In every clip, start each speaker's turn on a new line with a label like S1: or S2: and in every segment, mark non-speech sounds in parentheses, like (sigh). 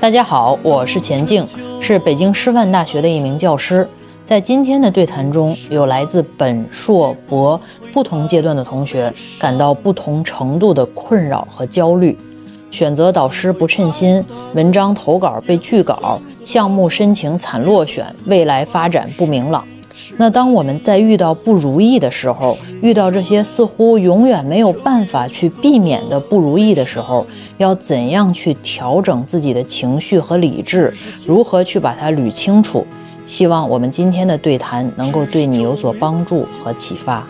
S1: 大家好，我是钱静，是北京师范大学的一名教师。在今天的对谈中，有来自本硕博不同阶段的同学，感到不同程度的困扰和焦虑。选择导师不称心，文章投稿被拒稿，项目申请惨落选，未来发展不明朗。那当我们在遇到不如意的时候，遇到这些似乎永远没有办法去避免的不如意的时候，要怎样去调整自己的情绪和理智？如何去把它捋清楚？希望我们今天的对谈能够对你有所帮助和启发。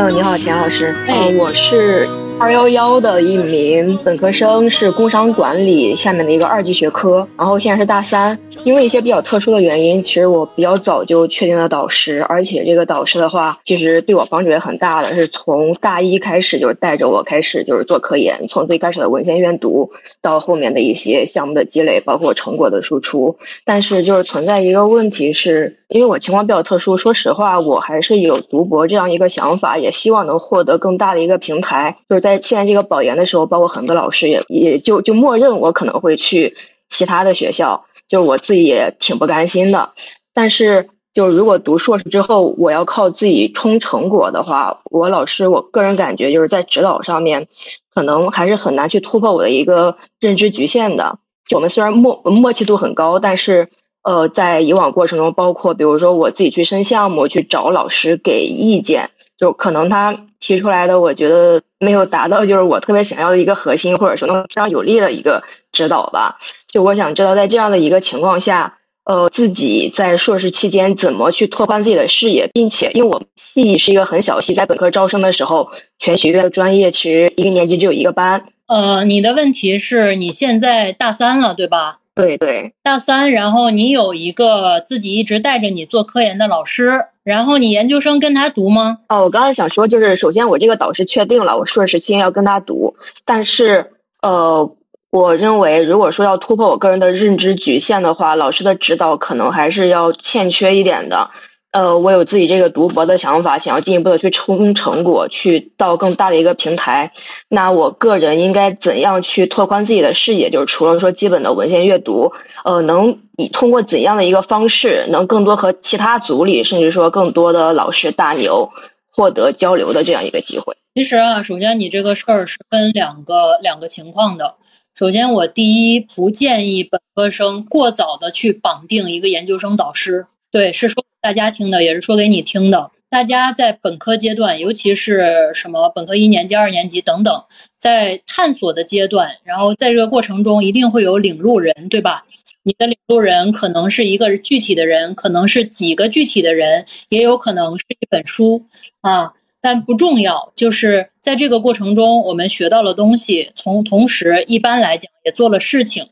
S2: 暗。
S3: 呃，你好，田老师。呃，我是二幺幺的一名本科生，是工商管理下面的一个二级学科，然后现在是大三。因为一些比较特殊的原因，其实我比较早就确定了导师，而且这个导师的话，其实对我帮助也很大的，是从大一开始就是带着我开始就是做科研，从最开始的文献阅读到后面的一些项目的积累，包括成果的输出。但是就是存在一个问题是，因为我情况比较特殊，说实话，我还是有读博这样一个想法，也希望能获得更大的一个平台。就是在现在这个保研的时候，包括很多老师也也就就默认我可能会去其他的学校。就是我自己也挺不甘心的，但是就如果读硕士之后，我要靠自己冲成果的话，我老师我个人感觉就是在指导上面，可能还是很难去突破我的一个认知局限的。就我们虽然默默契度很高，但是呃，在以往过程中，包括比如说我自己去申项目，去找老师给意见，就可能他提出来的，我觉得没有达到就是我特别想要的一个核心，或者说能非常有力的一个指导吧。就我想知道，在这样的一个情况下，呃，自己在硕士期间怎么去拓宽自己的视野，并且，因为我们系是一个很小系，在本科招生的时候，全学院的专业其实一个年级只有一个班。
S1: 呃，你的问题是你现在大三了，对吧？
S3: 对对，
S1: 大三，然后你有一个自己一直带着你做科研的老师，然后你研究生跟他读吗？
S3: 哦，我刚才想说，就是首先我这个导师确定了，我硕士期间要跟他读，但是，呃。我认为，如果说要突破我个人的认知局限的话，老师的指导可能还是要欠缺一点的。呃，我有自己这个读博的想法，想要进一步的去冲成果，去到更大的一个平台。那我个人应该怎样去拓宽自己的视野？就是除了说基本的文献阅读，呃，能以通过怎样的一个方式，能更多和其他组里，甚至说更多的老师大牛获得交流的这样一个机会？
S1: 其实啊，首先你这个事儿是分两个两个情况的。首先，我第一不建议本科生过早的去绑定一个研究生导师。对，是说大家听的，也是说给你听的。大家在本科阶段，尤其是什么本科一年级、二年级等等，在探索的阶段，然后在这个过程中，一定会有领路人，对吧？你的领路人可能是一个具体的人，可能是几个具体的人，也有可能是一本书啊。但不重要，就是在这个过程中，我们学到了东西，从同时一般来讲也做了事情，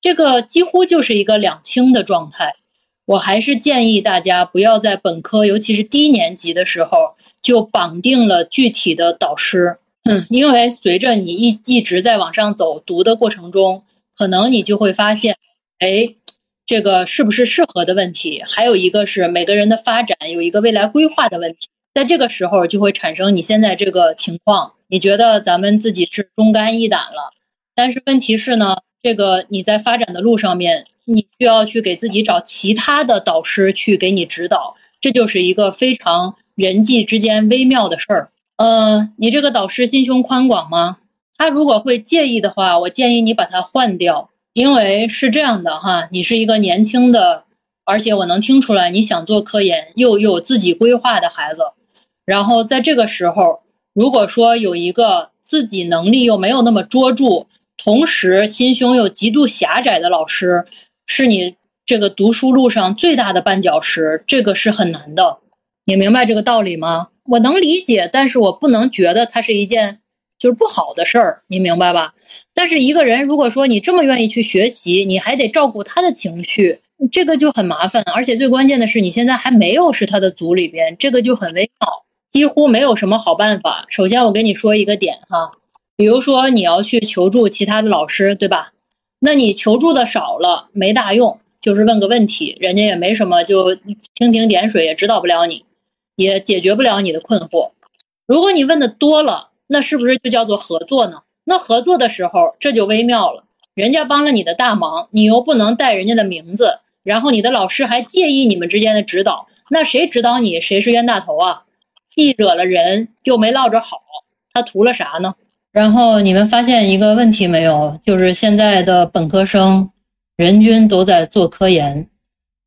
S1: 这个几乎就是一个两清的状态。我还是建议大家不要在本科，尤其是低年级的时候就绑定了具体的导师，嗯，因为随着你一一直在往上走读的过程中，可能你就会发现，哎，这个是不是适合的问题，还有一个是每个人的发展有一个未来规划的问题。在这个时候就会产生你现在这个情况，你觉得咱们自己是忠肝义胆了，但是问题是呢，这个你在发展的路上面，你需要去给自己找其他的导师去给你指导，这就是一个非常人际之间微妙的事儿。呃，你这个导师心胸宽广吗？他如果会介意的话，我建议你把他换掉，因为是这样的哈，你是一个年轻的，而且我能听出来你想做科研又有自己规划的孩子。然后在这个时候，如果说有一个自己能力又没有那么卓著，同时心胸又极度狭窄的老师，是你这个读书路上最大的绊脚石，这个是很难的。你明白这个道理吗？我能理解，但是我不能觉得它是一件就是不好的事儿，你明白吧？但是一个人如果说你这么愿意去学习，你还得照顾他的情绪，这个就很麻烦。而且最关键的是，你现在还没有是他的组里边，这个就很微妙。几乎没有什么好办法。首先，我跟你说一个点哈，比如说你要去求助其他的老师，对吧？那你求助的少了没大用，就是问个问题，人家也没什么，就蜻蜓点水也指导不了你，也解决不了你的困惑。如果你问的多了，那是不是就叫做合作呢？那合作的时候，这就微妙了。人家帮了你的大忙，你又不能带人家的名字，然后你的老师还介意你们之间的指导，那谁指导你，谁是冤大头啊？既惹了人，又没落着好，他图了啥呢？然后你们发现一个问题没有？就是现在的本科生人均都在做科研，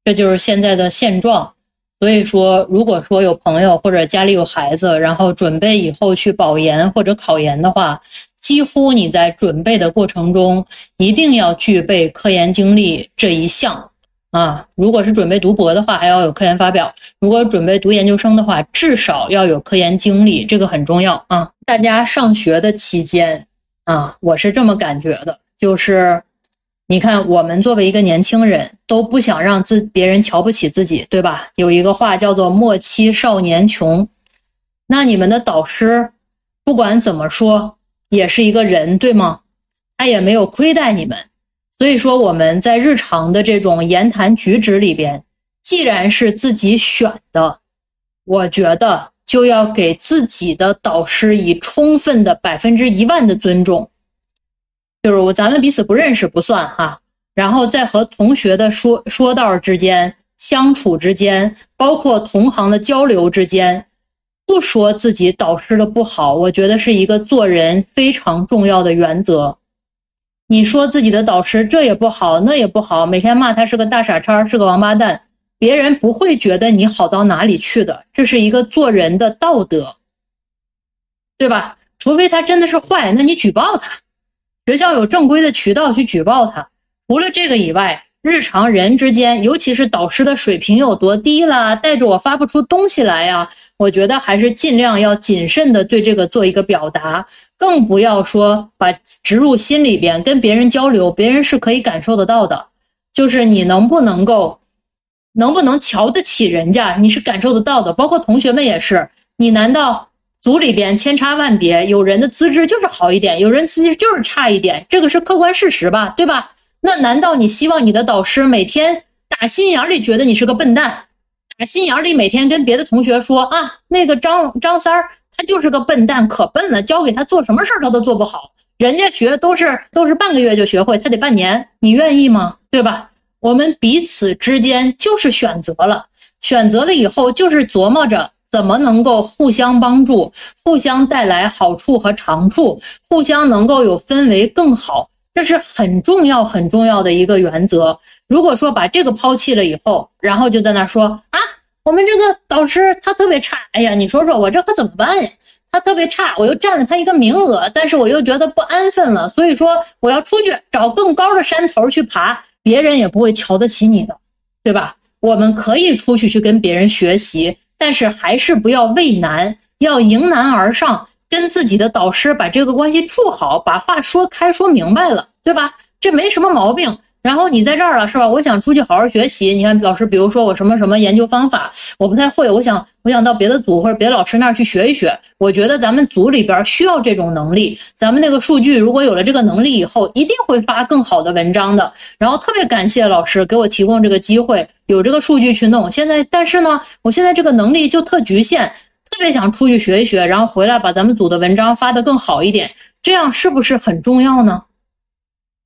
S1: 这就是现在的现状。所以说，如果说有朋友或者家里有孩子，然后准备以后去保研或者考研的话，几乎你在准备的过程中一定要具备科研经历这一项。啊，如果是准备读博的话，还要有科研发表；如果准备读研究生的话，至少要有科研经历，这个很重要啊。大家上学的期间啊，我是这么感觉的，就是你看，我们作为一个年轻人，都不想让自别人瞧不起自己，对吧？有一个话叫做“莫欺少年穷”，那你们的导师不管怎么说，也是一个人，对吗？他也没有亏待你们。所以说，我们在日常的这种言谈举止里边，既然是自己选的，我觉得就要给自己的导师以充分的百分之一万的尊重。就是我咱们彼此不认识不算哈，然后在和同学的说说道之间、相处之间，包括同行的交流之间，不说自己导师的不好，我觉得是一个做人非常重要的原则。你说自己的导师这也不好，那也不好，每天骂他是个大傻叉，是个王八蛋，别人不会觉得你好到哪里去的。这是一个做人的道德，对吧？除非他真的是坏，那你举报他，学校有正规的渠道去举报他。除了这个以外，日常人之间，尤其是导师的水平有多低啦，带着我发不出东西来呀。我觉得还是尽量要谨慎的对这个做一个表达，更不要说把植入心里边，跟别人交流，别人是可以感受得到的。就是你能不能够，能不能瞧得起人家，你是感受得到的。包括同学们也是，你难道组里边千差万别，有人的资质就是好一点，有人资质就是差一点，这个是客观事实吧，对吧？那难道你希望你的导师每天打心眼里觉得你是个笨蛋？打心眼里每天跟别的同学说啊，那个张张三儿他就是个笨蛋，可笨了，交给他做什么事儿他都做不好。人家学都是都是半个月就学会，他得半年，你愿意吗？对吧？我们彼此之间就是选择了，选择了以后就是琢磨着怎么能够互相帮助，互相带来好处和长处，互相能够有氛围更好，这是很重要很重要的一个原则。如果说把这个抛弃了以后，然后就在那说啊，我们这个导师他特别差，哎呀，你说说我这可怎么办呀？他特别差，我又占了他一个名额，但是我又觉得不安分了，所以说我要出去找更高的山头去爬，别人也不会瞧得起你的，对吧？我们可以出去去跟别人学习，但是还是不要畏难，要迎难而上，跟自己的导师把这个关系处好，把话说开说明白了，对吧？这没什么毛病。然后你在这儿了是吧？我想出去好好学习。你看老师，比如说我什么什么研究方法，我不太会，我想我想到别的组或者别的老师那儿去学一学。我觉得咱们组里边需要这种能力。咱们那个数据如果有了这个能力以后，一定会发更好的文章的。然后特别感谢老师给我提供这个机会，有这个数据去弄。现在但是呢，我现在这个能力就特局限，别想出去学一学，然后回来把咱们组的文章发得更好一点。这样是不是很重要呢？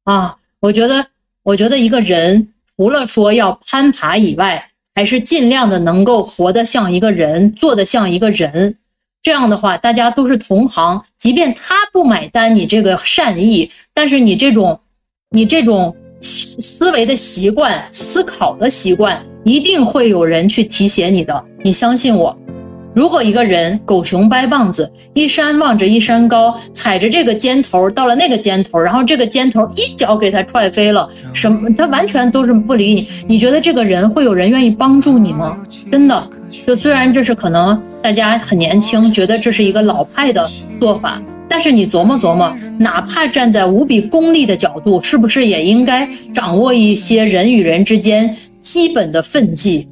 S1: 啊，我觉得。我觉得一个人除了说要攀爬以外，还是尽量的能够活得像一个人，做得像一个人。这样的话，大家都是同行，即便他不买单你这个善意，但是你这种，你这种思维的习惯、思考的习惯，一定会有人去提携你的。你相信我。如果一个人狗熊掰棒子，一山望着一山高，踩着这个尖头到了那个尖头，然后这个尖头一脚给他踹飞了，什么他完全都是不理你。你觉得这个人会有人愿意帮助你吗？真的，就虽然这是可能大家很年轻，觉得这是一个老派的做法，但是你琢磨琢磨，哪怕站在无比功利的角度，是不是也应该掌握一些人与人之间基本的分际？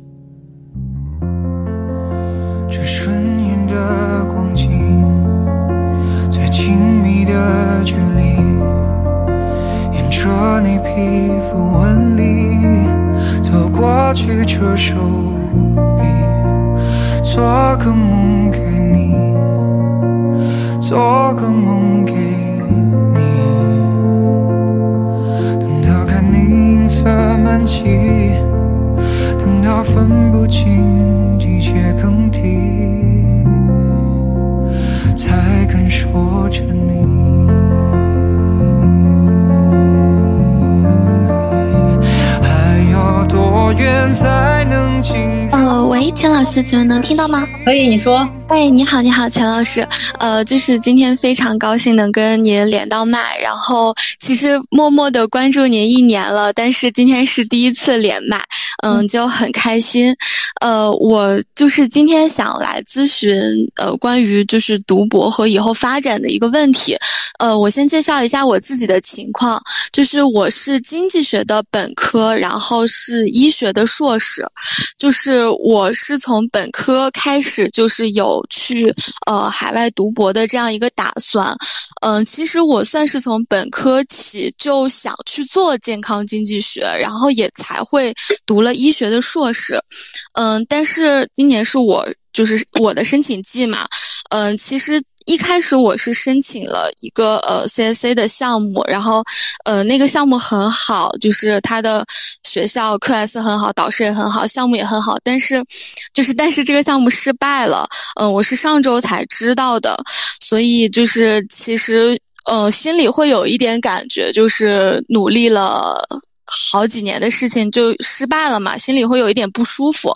S4: 的，距离，沿着你皮肤纹理走过去这手臂，做个梦给你，做个梦给你，等到看你银色满际，等到分不清季节更替。才肯说着你，
S5: 呃，喂，钱老师，请问能听到吗？
S1: 可以，你说。
S5: 哎，你好，你好，钱老师。呃，就是今天非常高兴能跟您连到麦，然后其实默默的关注您一年了，但是今天是第一次连麦，嗯，就很开心。呃，我就是今天想来咨询，呃，关于就是读博和以后发展的一个问题。呃，我先介绍一下我自己的情况，就是我是经济学的本科，然后是医学的硕士，就是我是从本科开始就是有。去呃海外读博的这样一个打算，嗯，其实我算是从本科起就想去做健康经济学，然后也才会读了医学的硕士，嗯，但是今年是我就是我的申请季嘛，嗯，其实。一开始我是申请了一个呃 CSA 的项目，然后呃那个项目很好，就是他的学校课 S 很好，导师也很好，项目也很好，但是就是但是这个项目失败了，嗯，我是上周才知道的，所以就是其实呃心里会有一点感觉，就是努力了。好几年的事情就失败了嘛，心里会有一点不舒服。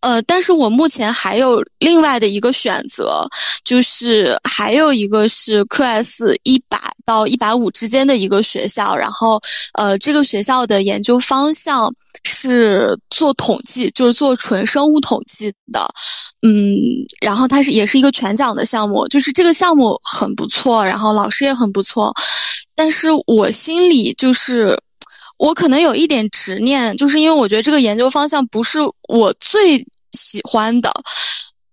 S5: 呃，但是我目前还有另外的一个选择，就是还有一个是科 S 一百到一百五之间的一个学校，然后呃，这个学校的研究方向是做统计，就是做纯生物统计的。嗯，然后它是也是一个全奖的项目，就是这个项目很不错，然后老师也很不错，但是我心里就是。我可能有一点执念，就是因为我觉得这个研究方向不是我最喜欢的，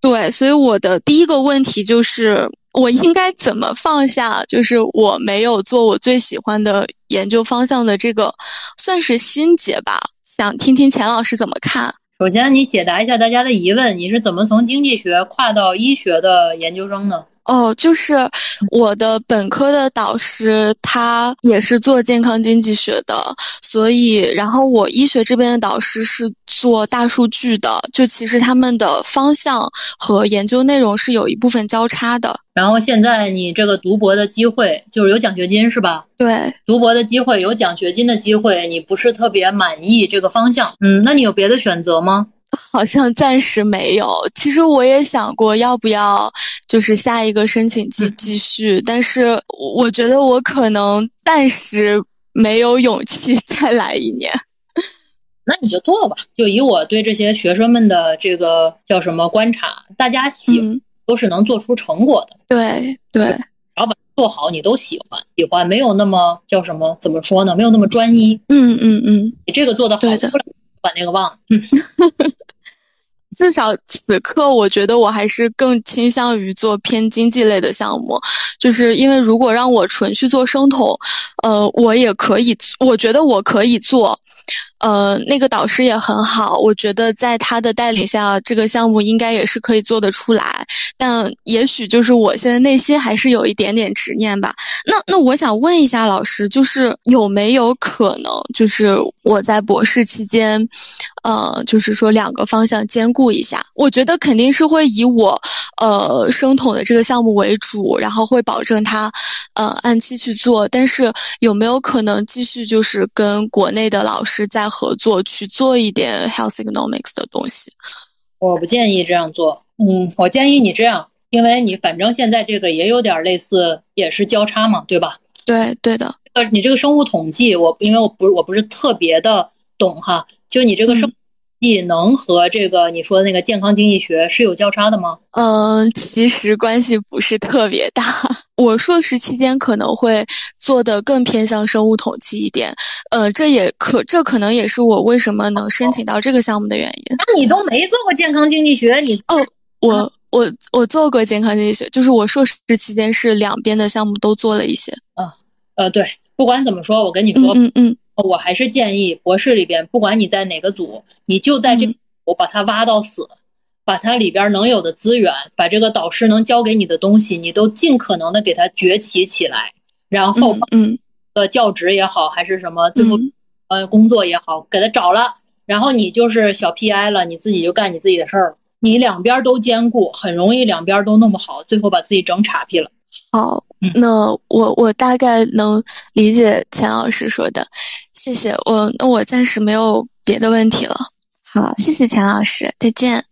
S5: 对，所以我的第一个问题就是我应该怎么放下，就是我没有做我最喜欢的研究方向的这个算是心结吧？想听听钱老师怎么看。
S1: 首先，你解答一下大家的疑问，你是怎么从经济学跨到医学的研究生呢？
S5: 哦，就是我的本科的导师，他也是做健康经济学的，所以，然后我医学这边的导师是做大数据的，就其实他们的方向和研究内容是有一部分交叉的。
S1: 然后现在你这个读博的机会就是有奖学金是吧？
S5: 对，
S1: 读博的机会有奖学金的机会，你不是特别满意这个方向，嗯，那你有别的选择吗？(laughs)
S5: 好像暂时没有。其实我也想过要不要，就是下一个申请季继续，但是我觉得我可能暂时没有勇气 (laughs) 再来一年。(laughs)
S1: 那你就做吧。就以我对这些学生们的这个叫什么观察，大家喜都是能做出成果的。
S5: 对对，
S1: 然后把做好，你都喜欢，喜欢没有那么叫什么？怎么说呢？没有那么专一。
S5: 嗯嗯嗯，
S1: 你这个做的好，
S5: 对的。
S1: 把那个忘了。
S5: 至少此刻，我觉得我还是更倾向于做偏经济类的项目，就是因为如果让我纯去做生酮，呃，我也可以，我觉得我可以做。呃，那个导师也很好，我觉得在他的带领下，这个项目应该也是可以做得出来。但也许就是我现在内心还是有一点点执念吧。那那我想问一下老师，就是有没有可能，就是我在博士期间，呃，就是说两个方向兼顾一下？我觉得肯定是会以我呃生统的这个项目为主，然后会保证它呃按期去做。但是有没有可能继续就是跟国内的老师在合作去做一点 health economics 的东西，
S1: 我不建议这样做。嗯，我建议你这样，因为你反正现在这个也有点类似，也是交叉嘛，对吧？
S5: 对，对的。
S1: 呃，你这个生物统计，我因为我不是我不是特别的懂哈，就你这个生。能和这个你说的那个健康经济学是有交叉的吗？
S5: 嗯，其实关系不是特别大。(laughs) 我硕士期间可能会做的更偏向生物统计一点，呃，这也可这可能也是我为什么能申请到这个项目的原因。
S1: 那你都没做过健康经济学，你
S5: 哦，我我我做过健康经济学，就是我硕士期间是两边的项目都做了一些。
S1: 啊，呃，对，不管怎么说，我跟你说，
S5: 嗯嗯，
S1: 我还是建议博士里边，不管你在哪个组，你就在这个组把它挖到死，把它里边能有的资源，把这个导师能教给你的东西，你都尽可能的给它崛起起来，然后
S5: 嗯，
S1: 呃，教职也好，还是什么最后呃工作也好，给他找了，然后你就是小 PI 了，你自己就干你自己的事儿了。你两边都兼顾，很容易两边都弄不好，最后把自己整岔劈了。
S5: 好，那我我大概能理解钱老师说的，谢谢我。那我暂时没有别的问题了。好，谢谢钱老师，再见。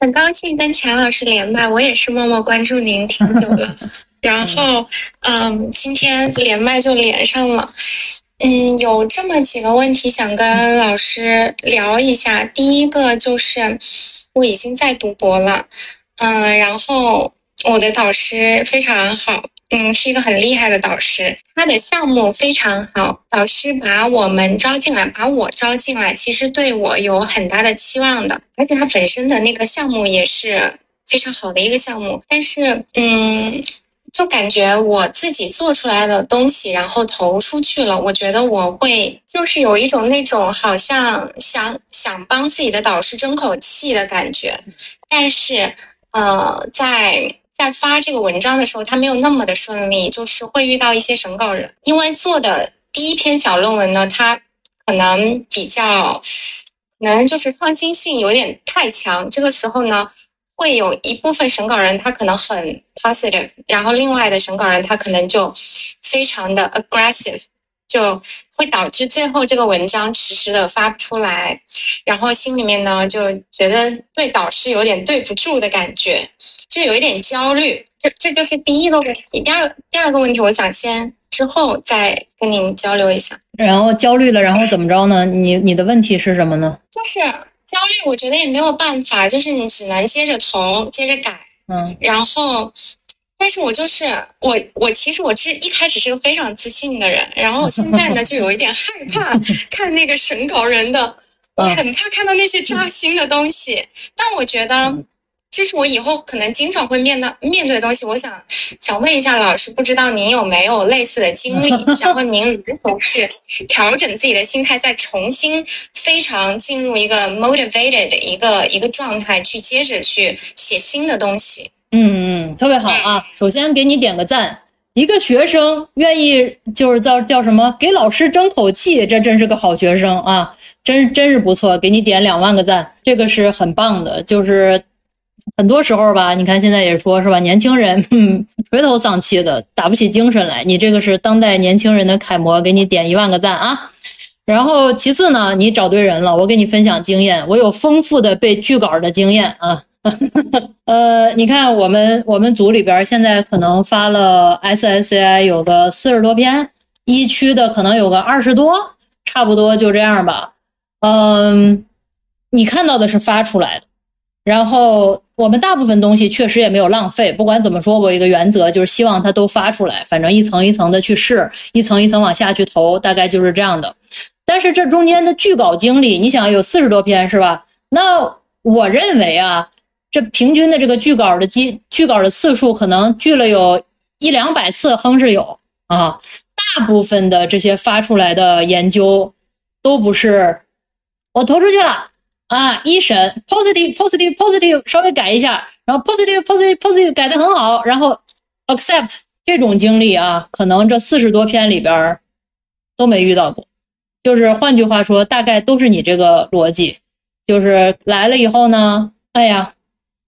S6: 很高兴跟钱老师连麦，我也是默默关注您挺久了，(laughs) 然后嗯，今天连麦就连上了。嗯，有这么几个问题想跟老师聊一下。第一个就是我已经在读博了，嗯，然后我的导师非常好，嗯，是一个很厉害的导师，他的项目非常好。导师把我们招进来，把我招进来，其实对我有很大的期望的，而且他本身的那个项目也是非常好的一个项目。但是，嗯。就感觉我自己做出来的东西，然后投出去了，我觉得我会就是有一种那种好像想想帮自己的导师争口气的感觉，但是呃，在在发这个文章的时候，它没有那么的顺利，就是会遇到一些审稿人，因为做的第一篇小论文呢，它可能比较可能就是创新性有点太强，这个时候呢。会有一部分审稿人他可能很 positive，然后另外的审稿人他可能就非常的 aggressive，就会导致最后这个文章迟迟的发不出来，然后心里面呢就觉得对导师有点对不住的感觉，就有一点焦虑。这这就是第一个问题。第二第二个问题，我想先之后再跟您交流一下。
S1: 然后焦虑了，然后怎么着呢？你你的问题是什么呢？
S6: 就是。焦虑，我觉得也没有办法，就是你只能接着投，接着改，
S1: 嗯，
S6: 然后，但是我就是我，我其实我是一开始是个非常自信的人，然后我现在呢 (laughs) 就有一点害怕 (laughs) 看那个审稿人的，我很怕看到那些扎心的东西，但我觉得。这是我以后可能经常会面到面对的东西。我想想问一下老师，不知道您有没有类似的经历？然后您如何去调整自己的心态，再重新非常进入一个 motivated 的一个一个状态，去接着去写新的东西？
S1: 嗯嗯，特别好啊！首先给你点个赞，一个学生愿意就是叫叫什么给老师争口气，这真是个好学生啊！真真是不错，给你点两万个赞，这个是很棒的，就是。很多时候吧，你看现在也说是吧，年轻人 (laughs) 垂头丧气的，打不起精神来。你这个是当代年轻人的楷模，给你点一万个赞啊！然后其次呢，你找对人了，我给你分享经验，我有丰富的背剧稿的经验啊。(laughs) 呃，你看我们我们组里边现在可能发了 SSCI 有个四十多篇，一区的可能有个二十多，差不多就这样吧。嗯，你看到的是发出来的。然后我们大部分东西确实也没有浪费。不管怎么说，我一个原则就是希望它都发出来，反正一层一层的去试，一层一层往下去投，大概就是这样的。但是这中间的剧稿经历，你想有四十多篇是吧？那我认为啊，这平均的这个拒稿的机剧稿的次数，可能拒了有一两百次，哼是有啊。大部分的这些发出来的研究，都不是我投出去了。啊，一审 positive positive positive 稍微改一下，然后 positive positive positive 改的很好，然后 accept 这种经历啊，可能这四十多篇里边都没遇到过。就是换句话说，大概都是你这个逻辑，就是来了以后呢，哎呀，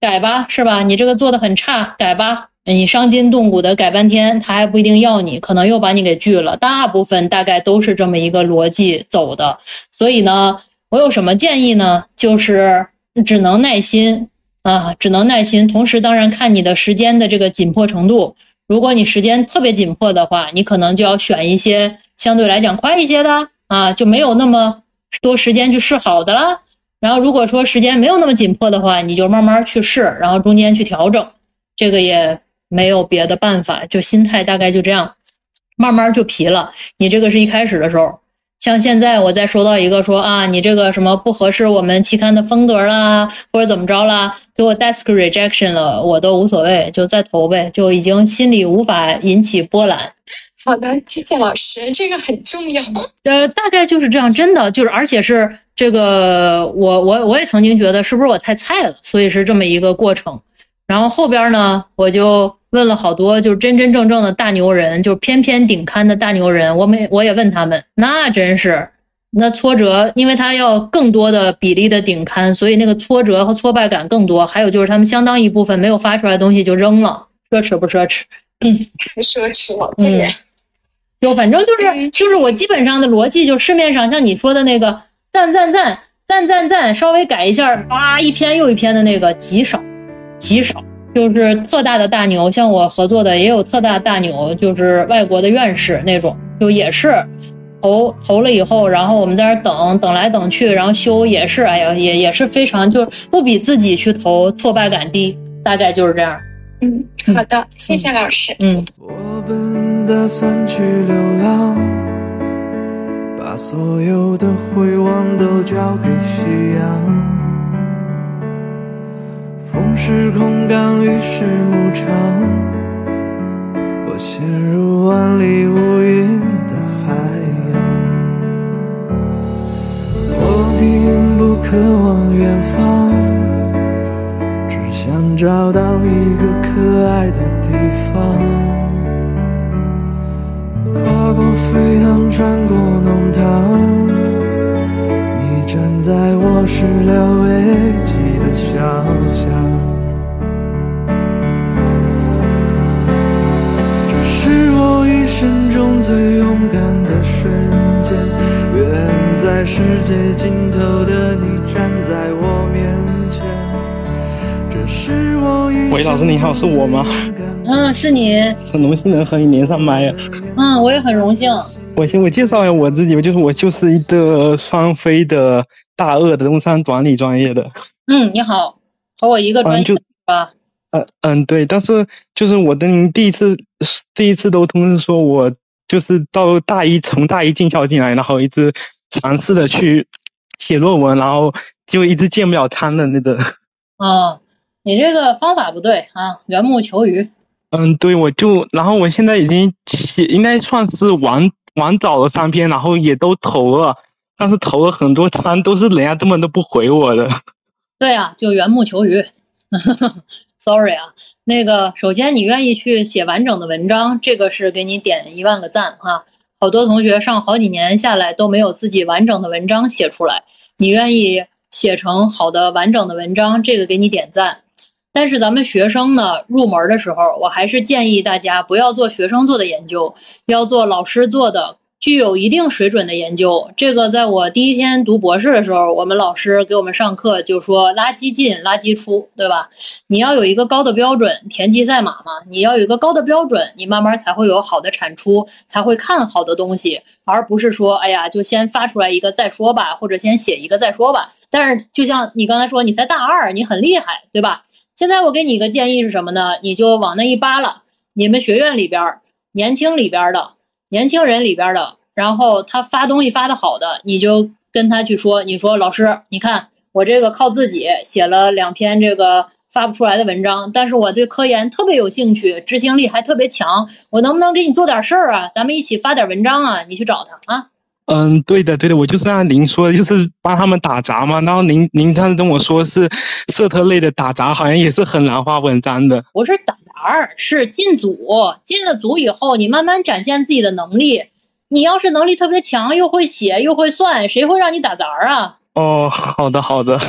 S1: 改吧，是吧？你这个做的很差，改吧。你伤筋动骨的改半天，他还不一定要你，可能又把你给拒了。大部分大概都是这么一个逻辑走的，所以呢。我有什么建议呢？就是只能耐心啊，只能耐心。同时，当然看你的时间的这个紧迫程度。如果你时间特别紧迫的话，你可能就要选一些相对来讲快一些的啊，就没有那么多时间去试好的了。然后，如果说时间没有那么紧迫的话，你就慢慢去试，然后中间去调整。这个也没有别的办法，就心态大概就这样，慢慢就疲了。你这个是一开始的时候。像现在我再收到一个说啊，你这个什么不合适我们期刊的风格啦，或者怎么着啦，给我 desk rejection 了，我都无所谓，就再投呗，就已经心里无法引起波澜。
S7: 好的，谢谢老师，这个很重要。
S1: 呃，大概就是这样，真的就是，而且是这个，我我我也曾经觉得是不是我太菜了，所以是这么一个过程。然后后边呢，我就问了好多，就是真真正正的大牛人，就是偏偏顶刊的大牛人，我们我也问他们，那真是那挫折，因为他要更多的比例的顶刊，所以那个挫折和挫败感更多。还有就是他们相当一部分没有发出来的东西就扔了，奢侈不奢侈？
S7: 嗯，太奢侈了，这人。
S1: 就反正就是就是我基本上的逻辑，就市面上像你说的那个赞赞赞赞赞赞，稍微改一下，啊一篇又一篇的那个极少极少，就是特大的大牛，像我合作的也有特大大牛，就是外国的院士那种，就也是投投了以后，然后我们在那等等来等去，然后修也是，哎呀也也是非常就不比自己去投挫败感低，大概就是这样。
S7: 嗯，好的，谢谢老师。
S1: 嗯。
S2: 我本打算去流浪，把所有的回望都交给夕阳。风是空港，雨是牧场，我陷入万里无云的海洋。我并不渴望可爱的地方，跨过飞航，穿过弄堂，你站在我始料未及的小巷。这是我一生中最勇敢的瞬间，远在世界尽头的你
S8: 喂，老师你好，是我吗？
S1: 嗯，是你。
S8: 很荣幸能和你连上麦。
S1: 嗯，我也很荣幸。
S8: 我先我介绍一下我自己吧，就是我就是一个双非的大二的工商管理专业的。
S1: 嗯，你好，和我一个专业
S8: 吧？嗯嗯，对，但是就是我的您第一次第一次都通知说我就是到大一从大一进校进来，然后一直尝试的去写论文，然后就一直见不了摊的那个。
S1: 哦。你这个方法不对啊！缘木求鱼。
S8: 嗯，对，我就，然后我现在已经写，应该算是晚晚早了三篇，然后也都投了，但是投了很多单，都是人家根本都不回我的。
S1: 对啊，就缘木求鱼。(laughs) Sorry 啊，那个，首先你愿意去写完整的文章，这个是给你点一万个赞哈。好多同学上好几年下来都没有自己完整的文章写出来，你愿意写成好的完整的文章，这个给你点赞。但是咱们学生呢，入门的时候，我还是建议大家不要做学生做的研究，要做老师做的具有一定水准的研究。这个在我第一天读博士的时候，我们老师给我们上课就说“垃圾进，垃圾出”，对吧？你要有一个高的标准，田忌赛马嘛，你要有一个高的标准，你慢慢才会有好的产出，才会看好的东西，而不是说，哎呀，就先发出来一个再说吧，或者先写一个再说吧。但是就像你刚才说，你才大二，你很厉害，对吧？现在我给你一个建议是什么呢？你就往那一扒拉，你们学院里边年轻里边的年轻人里边的，然后他发东西发的好的，你就跟他去说，你说老师，你看我这个靠自己写了两篇这个发不出来的文章，但是我对科研特别有兴趣，执行力还特别强，我能不能给你做点事儿啊？咱们一起发点文章啊？你去找他啊。
S8: 嗯，对的，对的，我就是按您说的，就是帮他们打杂嘛。然后您您上次跟我说是社特类的打杂，好像也是很难发文章的。
S1: 不是打杂，是进组。进了组以后，你慢慢展现自己的能力。你要是能力特别强，又会写又会算，谁会让你打杂啊？
S8: 哦，好的好的，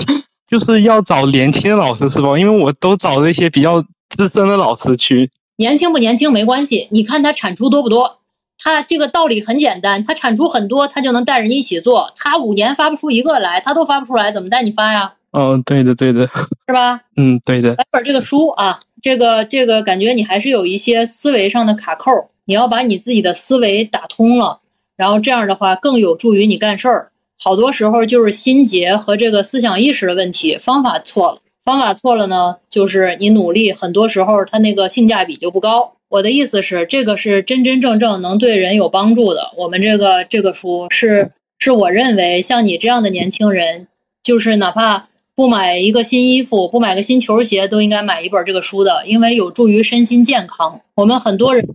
S8: 就是要找年轻的老师是吧？因为我都找了一些比较资深的老师去。
S1: 年轻不年轻没关系，你看他产出多不多。他这个道理很简单，他产出很多，他就能带着你一起做。他五年发不出一个来，他都发不出来，怎么带你发呀？
S8: 哦，对的，对的，
S1: 是吧？(laughs)
S8: 嗯，对的。
S1: 来本这个书啊，这个这个感觉你还是有一些思维上的卡扣，你要把你自己的思维打通了，然后这样的话更有助于你干事儿。好多时候就是心结和这个思想意识的问题，方法错了，方法错了呢，就是你努力，很多时候他那个性价比就不高。我的意思是，这个是真真正正能对人有帮助的。我们这个这个书是是我认为像你这样的年轻人，就是哪怕不买一个新衣服，不买个新球鞋，都应该买一本这个书的，因为有助于身心健康。我们很多人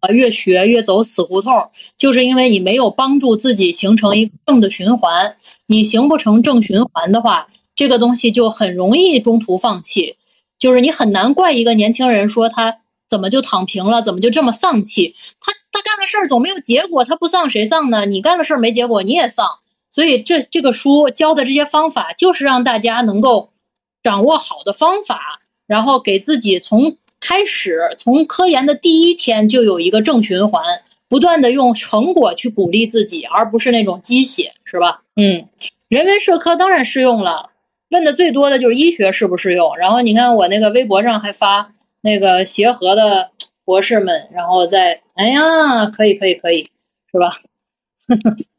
S1: 啊，越学越走死胡同，就是因为你没有帮助自己形成一个正的循环。你形不成正循环的话，这个东西就很容易中途放弃。就是你很难怪一个年轻人说他怎么就躺平了，怎么就这么丧气？他他干的事儿总没有结果，他不丧谁丧呢？你干的事儿没结果，你也丧。所以这这个书教的这些方法，就是让大家能够掌握好的方法，然后给自己从开始从科研的第一天就有一个正循环，不断的用成果去鼓励自己，而不是那种鸡血，是吧？嗯，人文社科当然适用了。问的最多的就是医学适不适用，然后你看我那个微博上还发那个协和的博士们，然后再哎呀，可以可以可以，是吧？(laughs)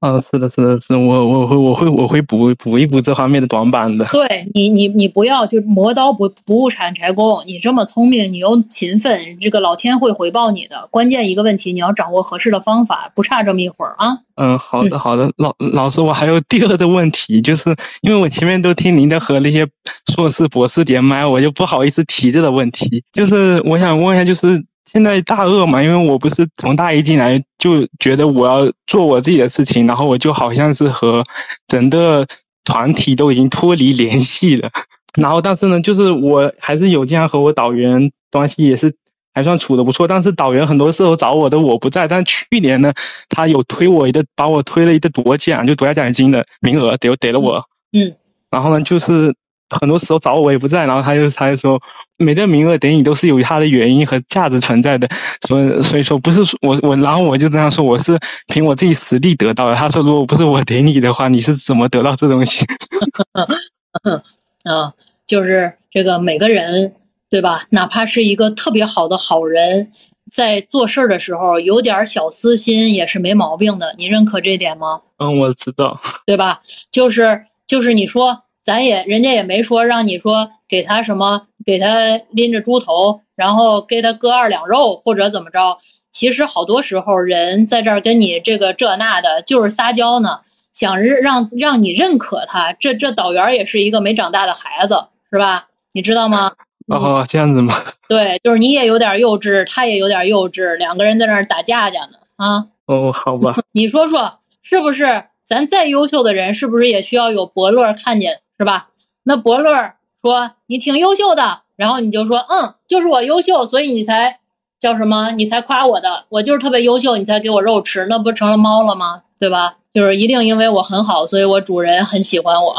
S8: 嗯，是的，是的，是，我我会我会我会补补一补这方面的短板的。
S1: 对你，你你不要就磨刀不不误砍柴工。你这么聪明，你又勤奋，这个老天会回报你的。关键一个问题，你要掌握合适的方法，不差这么一会儿啊。
S8: 嗯，好的，好的，老老师，我还有第二个问题，就是因为我前面都听您的和那些硕士、博士连麦，我就不好意思提这个问题。就是我想问一下，就是。现在大二嘛，因为我不是从大一进来就觉得我要做我自己的事情，然后我就好像是和整个团体都已经脱离联系了。(laughs) 然后但是呢，就是我还是有经常和我导员关系也是还算处的不错。但是导员很多时候找我的我不在，但去年呢，他有推我一个，把我推了一个夺奖，就夺下奖金的名额，得得了我。
S1: 嗯。
S8: 然后呢，就是。很多时候找我我也不在，然后他就他就说每个名额给你都是有它的原因和价值存在的，所以所以说不是我我然后我就这样说我是凭我自己实力得到的。他说如果不是我给你的话，你是怎么得到这东西？(laughs)
S1: 啊，就是这个每个人对吧？哪怕是一个特别好的好人，在做事儿的时候有点小私心也是没毛病的。你认可这点吗？
S8: 嗯，我知道，
S1: 对吧？就是就是你说。咱也，人家也没说让你说给他什么，给他拎着猪头，然后给他割二两肉或者怎么着。其实好多时候人在这儿跟你这个这那的，就是撒娇呢，想让让你认可他。这这导员也是一个没长大的孩子，是吧？你知道吗？
S8: 哦，这样子吗？(laughs)
S1: 对，就是你也有点幼稚，他也有点幼稚，两个人在那儿打架架呢啊。
S8: 哦，好吧。(laughs)
S1: 你说说，是不是？咱再优秀的人，是不是也需要有伯乐看见？是吧？那伯乐说你挺优秀的，然后你就说嗯，就是我优秀，所以你才叫什么？你才夸我的，我就是特别优秀，你才给我肉吃，那不成了猫了吗？对吧？就是一定因为我很好，所以我主人很喜欢我，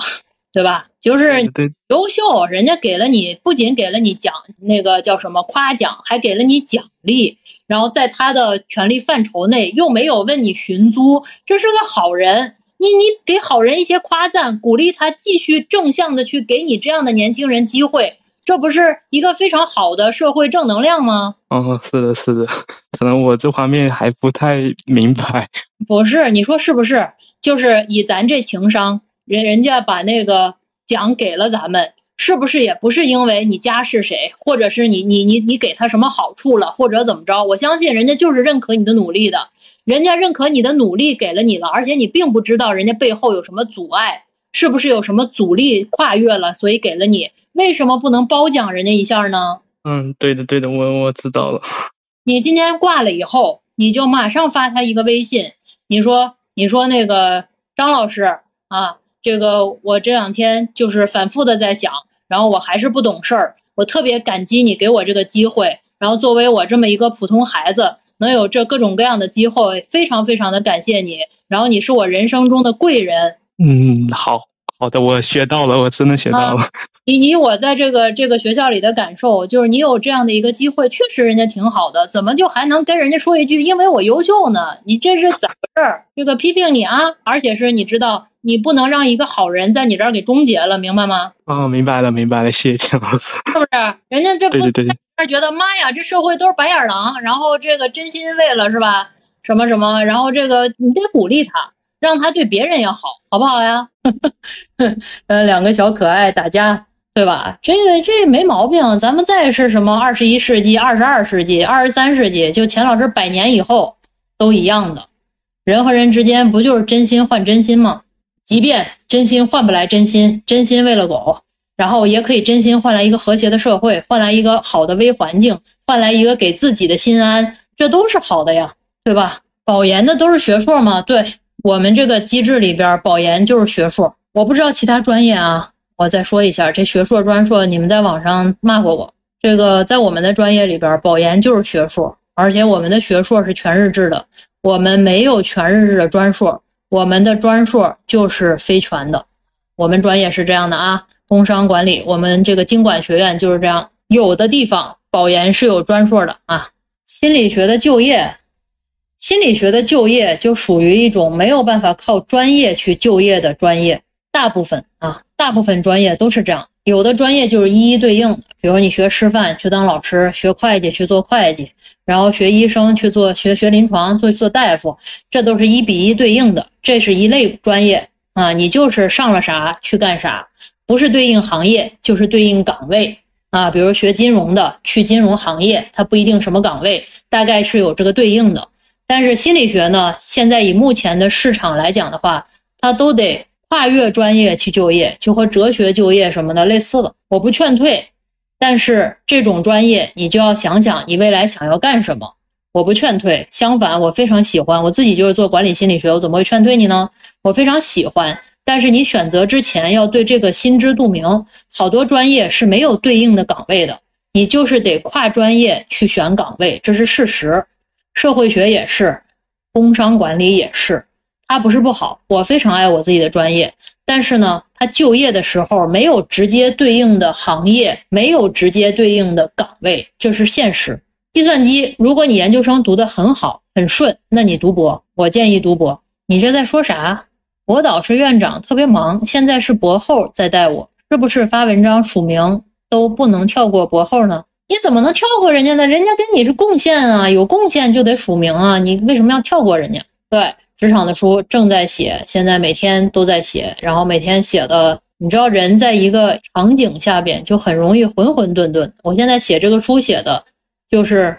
S1: 对吧？就是优秀，人家给了你，不仅给了你奖，那个叫什么夸奖，还给了你奖励，然后在他的权利范畴内又没有问你寻租，这是个好人。你你给好人一些夸赞，鼓励他继续正向的去给你这样的年轻人机会，这不是一个非常好的社会正能量吗？
S8: 哦，是的，是的，可能我这方面还不太明白。
S1: 不是，你说是不是？就是以咱这情商，人人家把那个奖给了咱们，是不是也不是因为你家是谁，或者是你你你你给他什么好处了，或者怎么着？我相信人家就是认可你的努力的。人家认可你的努力，给了你了，而且你并不知道人家背后有什么阻碍，是不是有什么阻力跨越了，所以给了你？为什么不能褒奖人家一下呢？
S8: 嗯，对的，对的，我我知道了。
S1: 你今天挂了以后，你就马上发他一个微信，你说，你说那个张老师啊，这个我这两天就是反复的在想，然后我还是不懂事儿，我特别感激你给我这个机会，然后作为我这么一个普通孩子。能有这各种各样的机会，非常非常的感谢你。然后你是我人生中的贵人。
S8: 嗯，好好的，我学到了，我真的学到了。(laughs)
S1: 你你我在这个这个学校里的感受，就是你有这样的一个机会，确实人家挺好的，怎么就还能跟人家说一句因为我优秀呢？你这是咋回事？这个批评你啊，而且是你知道，你不能让一个好人在你这儿给终结了，明白吗？
S8: 哦，明白了，明白了，谢谢田老师。
S1: 是不是？人家这不。
S8: 对对对。
S1: 觉得妈呀，这社会都是白眼狼，然后这个真心为了是吧？什么什么，然后这个你得鼓励他，让他对别人也好，好不好呀？(laughs) 呃，两个小可爱打架，对吧？这个这没毛病。咱们再是什么二十一世纪、二十二世纪、二十三世纪，就钱老师百年以后都一样的，人和人之间不就是真心换真心吗？即便真心换不来真心，真心喂了狗，然后也可以真心换来一个和谐的社会，换来一个好的微环境，换来一个给自己的心安，这都是好的呀，对吧？保研的都是学硕吗？对我们这个机制里边，保研就是学硕。我不知道其他专业啊，我再说一下，这学硕专硕，你们在网上骂过我。这个在我们的专业里边，保研就是学硕，而且我们的学硕是全日制的，我们没有全日制的专硕，我们的专硕就是非全的。我们专业是这样的啊，工商管理，我们这个经管学院就是这样。有的地方保研是有专硕的啊。心理学的就业，心理学的就业就属于一种没有办法靠专业去就业的专业，大部分啊，大部分专业都是这样。有的专业就是一一对应的，比如你学师范去当老师，学会计去做会计，然后学医生去做学学临床做做大夫，这都是一比一对应的，这是一类专业啊。你就是上了啥去干啥，不是对应行业就是对应岗位啊。比如学金融的去金融行业，它不一定什么岗位，大概是有这个对应的。但是心理学呢，现在以目前的市场来讲的话，它都得。跨越专业去就业，就和哲学就业什么的类似了。我不劝退，但是这种专业你就要想想你未来想要干什么。我不劝退，相反我非常喜欢。我自己就是做管理心理学，我怎么会劝退你呢？我非常喜欢。但是你选择之前要对这个心知肚明。好多专业是没有对应的岗位的，你就是得跨专业去选岗位，这是事实。社会学也是，工商管理也是。它不是不好，我非常爱我自己的专业，但是呢，它就业的时候没有直接对应的行业，没有直接对应的岗位，这是现实。计算机，如果你研究生读得很好很顺，那你读博，我建议读博。你这在说啥？我导师院长特别忙，现在是博后在带我，是不是发文章署名都不能跳过博后呢？你怎么能跳过人家呢？人家跟你是贡献啊，有贡献就得署名啊，你为什么要跳过人家？对。职场的书正在写，现在每天都在写，然后每天写的，你知道，人在一个场景下边就很容易混混沌沌。我现在写这个书写的，就是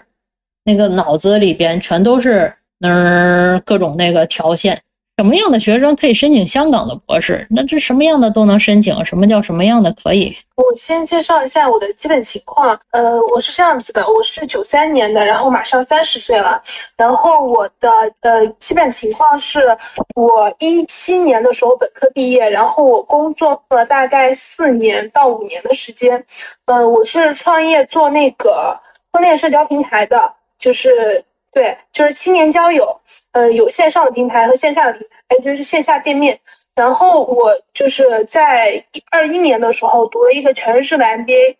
S1: 那个脑子里边全都是嗯各种那个条线。什么样的学生可以申请香港的博士？那这什么样的都能申请？什么叫什么样的可以？
S9: 我先介绍一下我的基本情况。呃，我是这样子的，我是九三年的，然后马上三十岁了。然后我的呃基本情况是，我一七年的时候本科毕业，然后我工作了大概四年到五年的时间。呃，我是创业做那个婚恋社交平台的，就是。对，就是青年交友，呃，有线上的平台和线下的平台，哎，就是线下店面。然后我就是在二一年的时候读了一个全日制的 MBA，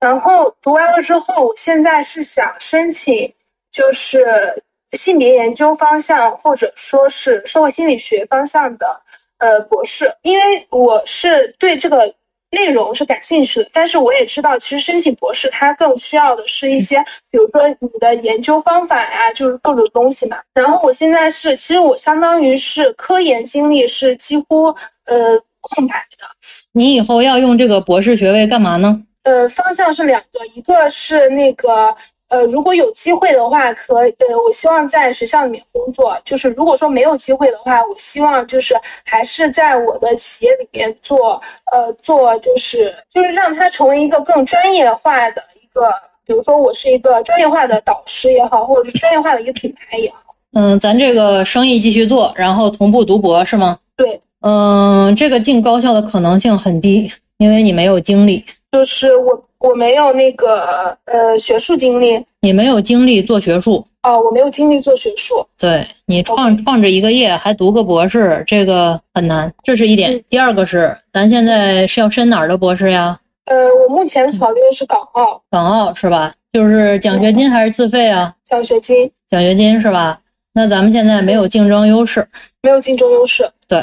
S9: 然后读完了之后，我现在是想申请就是性别研究方向或者说是社会心理学方向的呃博士，因为我是对这个。内容是感兴趣的，但是我也知道，其实申请博士它更需要的是一些，比如说你的研究方法呀，就是各种东西嘛。然后我现在是，其实我相当于是科研经历是几乎呃空白的。
S1: 你以后要用这个博士学位干嘛呢？
S9: 呃，方向是两个，一个是那个。呃，如果有机会的话，可呃，我希望在学校里面工作。就是如果说没有机会的话，我希望就是还是在我的企业里面做，呃，做就是就是让它成为一个更专业化的一个，比如说我是一个专业化的导师也好，或者是专业化的一个品牌也好。
S1: 嗯，咱这个生意继续做，然后同步读博是吗？
S9: 对。
S1: 嗯，这个进高校的可能性很低，因为你没有经历。
S9: 就是我。我没有那个呃学术经历，
S1: 你没有经历做学术
S9: 哦，我没有经历做学术。
S1: 对你创创着一个业还读个博士，这个很难，这是一点。第二个是，咱现在是要申哪儿的博士呀？
S9: 呃，我目前考虑的是港澳。
S1: 港澳是吧？就是奖学金还是自费啊？
S9: 奖学金。
S1: 奖学金是吧？那咱们现在没有竞争优势。
S9: 没有竞争优势。
S1: 对，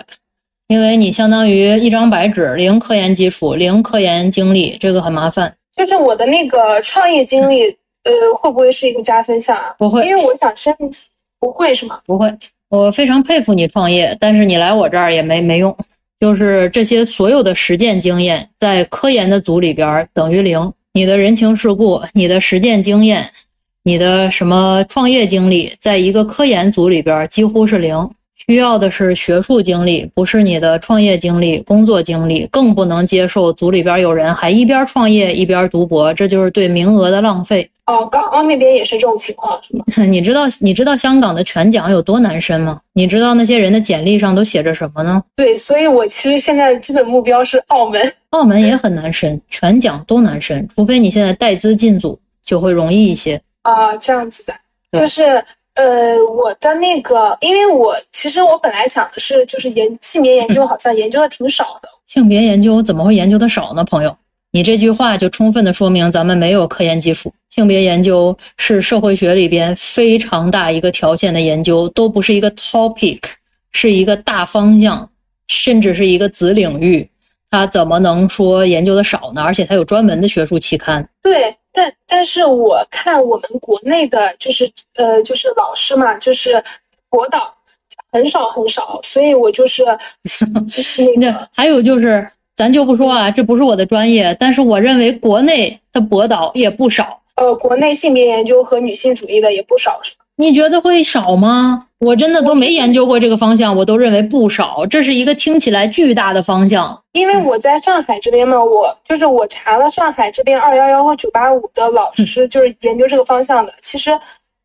S1: 因为你相当于一张白纸，零科研基础，零科研经历，这个很麻烦。
S9: 就是我的那个创业经历，呃，会不会是一个加分项啊？
S1: 不会，
S9: 因为我想申，不会是吗？
S1: 不会，我非常佩服你创业，但是你来我这儿也没没用，就是这些所有的实践经验在科研的组里边等于零，你的人情世故，你的实践经验，你的什么创业经历，在一个科研组里边几乎是零。需要的是学术经历，不是你的创业经历、工作经历，更不能接受组里边有人还一边创业一边读博，这就是对名额的浪费。
S9: 哦，港澳那边也是这种情况，是吗？(laughs)
S1: 你知道你知道香港的全奖有多难申吗？你知道那些人的简历上都写着什么呢？
S9: 对，所以我其实现在的基本目标是澳门。
S1: 澳门也很难申，全奖都难申，除非你现在带资进组，就会容易一些。
S9: 啊，这样子的，就是。呃，我的那个，因为我其实我本来想的是，就是研性别研究 (laughs) 好像研究的挺少的。
S1: 性别研究怎么会研究的少呢？朋友，你这句话就充分的说明咱们没有科研基础。性别研究是社会学里边非常大一个条线的研究，都不是一个 topic，是一个大方向，甚至是一个子领域。它怎么能说研究的少呢？而且他有专门的学术期刊。
S9: 对。但但是我看我们国内的，就是呃，就是老师嘛，就是博导很少很少，所以我就是 (laughs)
S1: 那还有就是，咱就不说啊，这不是我的专业，但是我认为国内的博导也不少。
S9: 呃，国内性别研究和女性主义的也不少，是吧？
S1: 你觉得会少吗？我真的都没研究过这个方向，我都认为不少。这是一个听起来巨大的方向。
S9: 因为我在上海这边呢，我就是我查了上海这边二幺幺和九八五的老师，就是研究这个方向的，其实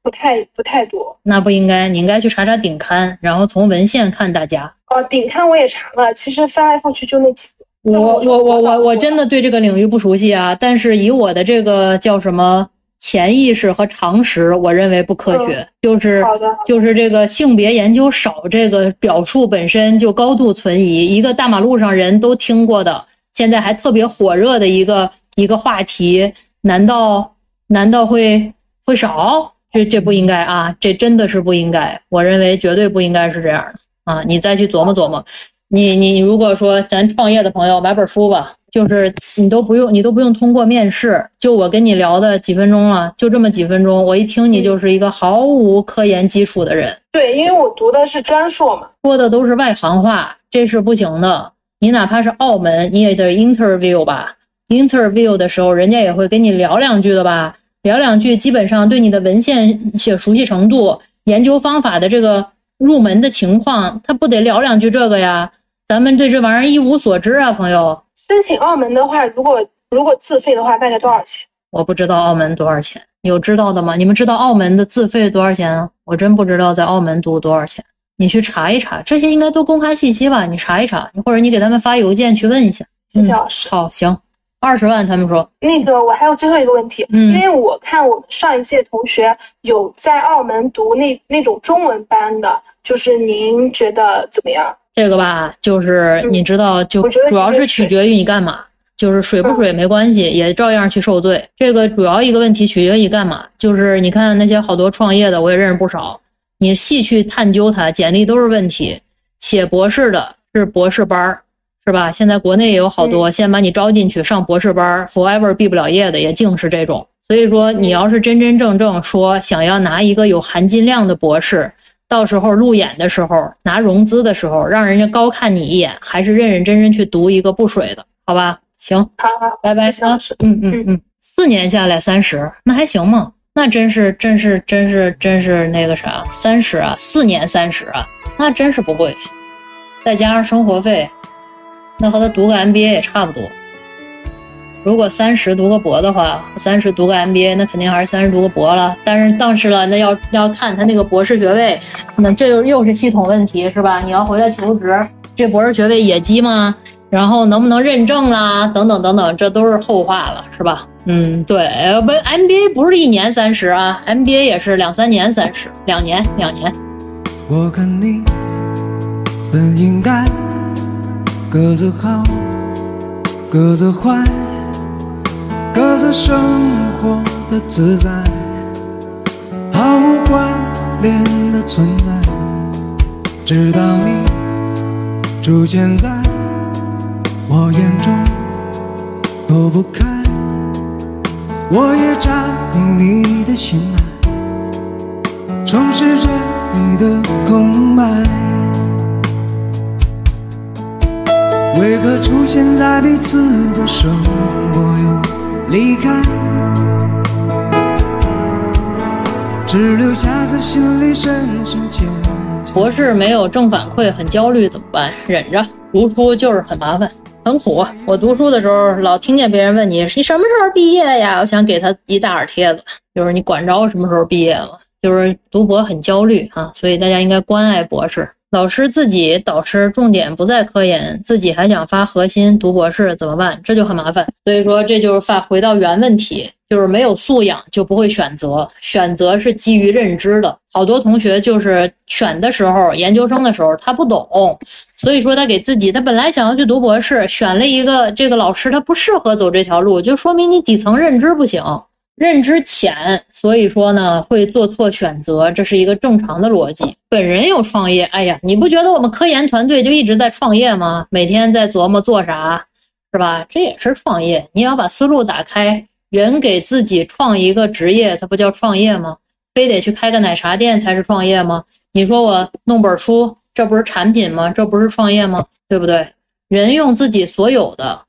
S9: 不太不太多。
S1: 那不应该，你应该去查查顶刊，然后从文献看大家。
S9: 哦，顶刊我也查了，其实翻来覆去就那几个。
S1: 我我我我我真的对这个领域不熟悉啊，但是以我的这个叫什么？潜意识和常识，我认为不科学，就是就是这个性别研究少这个表述本身就高度存疑。一个大马路上人都听过的，现在还特别火热的一个一个话题，难道难道会会少？这这不应该啊，这真的是不应该。我认为绝对不应该是这样的啊！你再去琢磨琢磨。你你如果说咱创业的朋友买本书吧。就是你都不用，你都不用通过面试，就我跟你聊的几分钟了，就这么几分钟，我一听你就是一个毫无科研基础的人。
S9: 对，因为我读的是专硕嘛，
S1: 说的都是外行话，这是不行的。你哪怕是澳门，你也得 interview 吧？interview 的时候，人家也会跟你聊两句的吧？聊两句，基本上对你的文献写熟悉程度、研究方法的这个入门的情况，他不得聊两句这个呀？咱们对这玩意儿一无所知啊，朋友。
S9: 申请澳门的话，如果如果自费的话，大概多少钱？
S1: 我不知道澳门多少钱，有知道的吗？你们知道澳门的自费多少钱啊？我真不知道在澳门读多少钱，你去查一查，这些应该都公开信息吧？你查一查，或者你给他们发邮件去问一下。
S9: 谢谢老师。
S1: 好，行，二十万，他们说。
S9: 那个，我还有最后一个问题，因为我看我们上一届同学有在澳门读那那种中文班的，就是您觉得怎么样？
S1: 这个吧，就是你知道，就主要是取决于你干嘛，就是水不水没关系，也照样去受罪。这个主要一个问题取决于你干嘛，就是你看那些好多创业的，我也认识不少。你细去探究他，简历都是问题。写博士的是博士班儿，是吧？现在国内也有好多，先把你招进去上博士班儿，forever 毕不了业的也净是这种。所以说，你要是真真正正说想要拿一个有含金量的博士。到时候路演的时候，拿融资的时候，让人家高看你一眼，还是认认真真去读一个不水的，好吧？行，
S9: 好，
S1: 拜拜，
S9: 行，
S1: 嗯嗯嗯，四年下来三十，那还行吗？那真是真是真是真是那个啥，三十啊，四年三十啊，那真是不贵，再加上生活费，那和他读个 MBA 也差不多。如果三十读个博的话，三十读个 MBA，那肯定还是三十读个博了。但是，但是了，那要要看他那个博士学位，那这又又是系统问题，是吧？你要回来求职，这博士学位野鸡吗？然后能不能认证啦？等等等等，这都是后话了，是吧？嗯，对，不，MBA 不是一年三十啊，MBA 也是两三年三十，两年两年。
S4: 我跟你本应该各自好，各自坏。各自生活的自在，毫无关联的存在。直到你出现在我眼中，躲不开，我也占领你的心爱，充实着你的空白。为何出现在彼此的生活又？离开，只留下在心里深深浅。
S1: 博士没有正反馈，很焦虑，怎么办？忍着，读书就是很麻烦，很苦。我读书的时候，老听见别人问你你什么时候毕业呀？我想给他一大耳贴子，就是你管着我什么时候毕业吗？就是读博很焦虑啊，所以大家应该关爱博士。老师自己导师重点不在科研，自己还想发核心读博士怎么办？这就很麻烦。所以说这就是发回到原问题，就是没有素养就不会选择，选择是基于认知的。好多同学就是选的时候，研究生的时候他不懂，所以说他给自己他本来想要去读博士，选了一个这个老师他不适合走这条路，就说明你底层认知不行。认知浅，所以说呢会做错选择，这是一个正常的逻辑。本人有创业，哎呀，你不觉得我们科研团队就一直在创业吗？每天在琢磨做啥，是吧？这也是创业。你要把思路打开，人给自己创一个职业，它不叫创业吗？非得去开个奶茶店才是创业吗？你说我弄本书，这不是产品吗？这不是创业吗？对不对？人用自己所有的，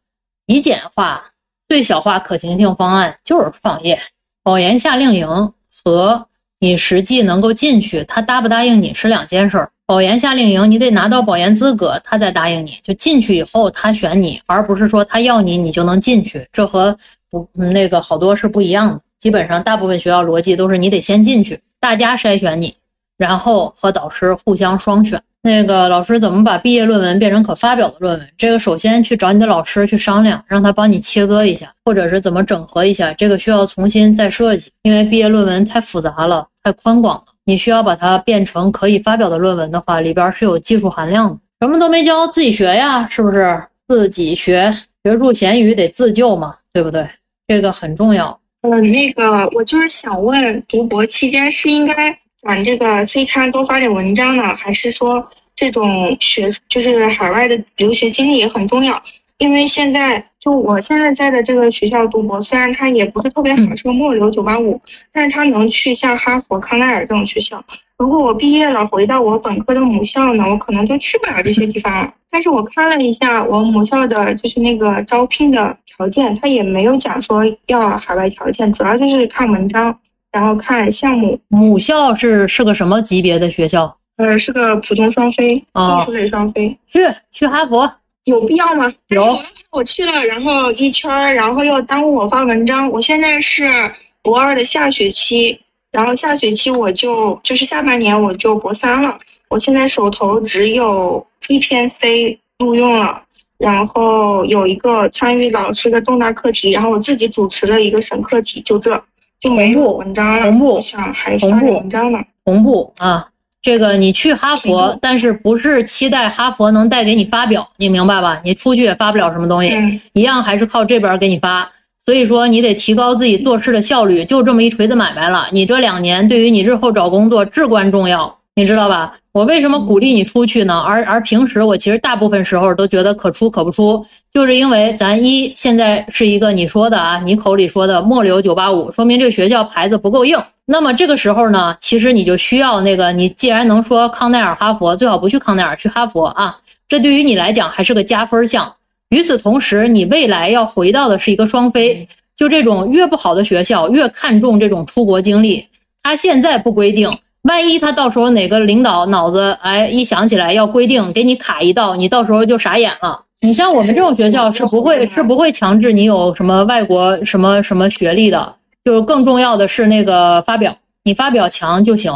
S1: 极简化。最小化可行性方案就是创业，保研夏令营和你实际能够进去，他答不答应你是两件事儿。保研夏令营你得拿到保研资格，他再答应你就进去以后他选你，而不是说他要你你就能进去，这和不那个好多是不一样的。基本上大部分学校逻辑都是你得先进去，大家筛选你，然后和导师互相双选。那个老师怎么把毕业论文变成可发表的论文？这个首先去找你的老师去商量，让他帮你切割一下，或者是怎么整合一下。这个需要重新再设计，因为毕业论文太复杂了，太宽广了。你需要把它变成可以发表的论文的话，里边是有技术含量的。什么都没教，自己学呀，是不是？自己学，学术咸鱼得自救嘛，对不对？这个很重要。
S10: 嗯，那个我就是想问，读博期间是应该。往这个 C 刊多发点文章呢，还是说这种学就是海外的留学经历也很重要？因为现在就我现在在的这个学校读博，虽然它也不是特别好，是个末流九八五但是它能去像哈佛、康奈尔这种学校。如果我毕业了回到我本科的母校呢，我可能就去不了这些地方了。但是我看了一下我母校的就是那个招聘的条件，它也没有讲说要海外条件，主要就是看文章。然后看项目，
S1: 母校是是个什么级别的学校？
S10: 呃，是个普通双非，艺术类双非。
S1: 去去哈佛
S10: 有必要吗？
S1: 有。
S10: 我去了，然后一圈，然后又耽误我发文章。我现在是博二的下学期，然后下学期我就就是下半年我就博三了。我现在手头只有一篇 C 录用了，然后有一个参与老师的重大课题，然后我自己主持了一个审课题，就这。就没有文章了，同步，想还发文章呢。
S1: 同步啊，这个你去哈佛，但是不是期待哈佛能带给你发表，你明白吧？你出去也发不了什么东西，一样还是靠这边给你发。所以说你得提高自己做事的效率，就这么一锤子买卖了。你这两年对于你日后找工作至关重要。你知道吧？我为什么鼓励你出去呢？而而平时我其实大部分时候都觉得可出可不出，就是因为咱一现在是一个你说的啊，你口里说的末流九八五，说明这个学校牌子不够硬。那么这个时候呢，其实你就需要那个，你既然能说康奈尔、哈佛，最好不去康奈尔，去哈佛啊，这对于你来讲还是个加分项。与此同时，你未来要回到的是一个双非，就这种越不好的学校越看重这种出国经历，他现在不规定。万一他到时候哪个领导脑子哎一想起来要规定给你卡一道，你到时候就傻眼了。你像我们这种学校是不会 (laughs) 是不会强制你有什么外国什么什么学历的，就是更重要的是那个发表，你发表强就行。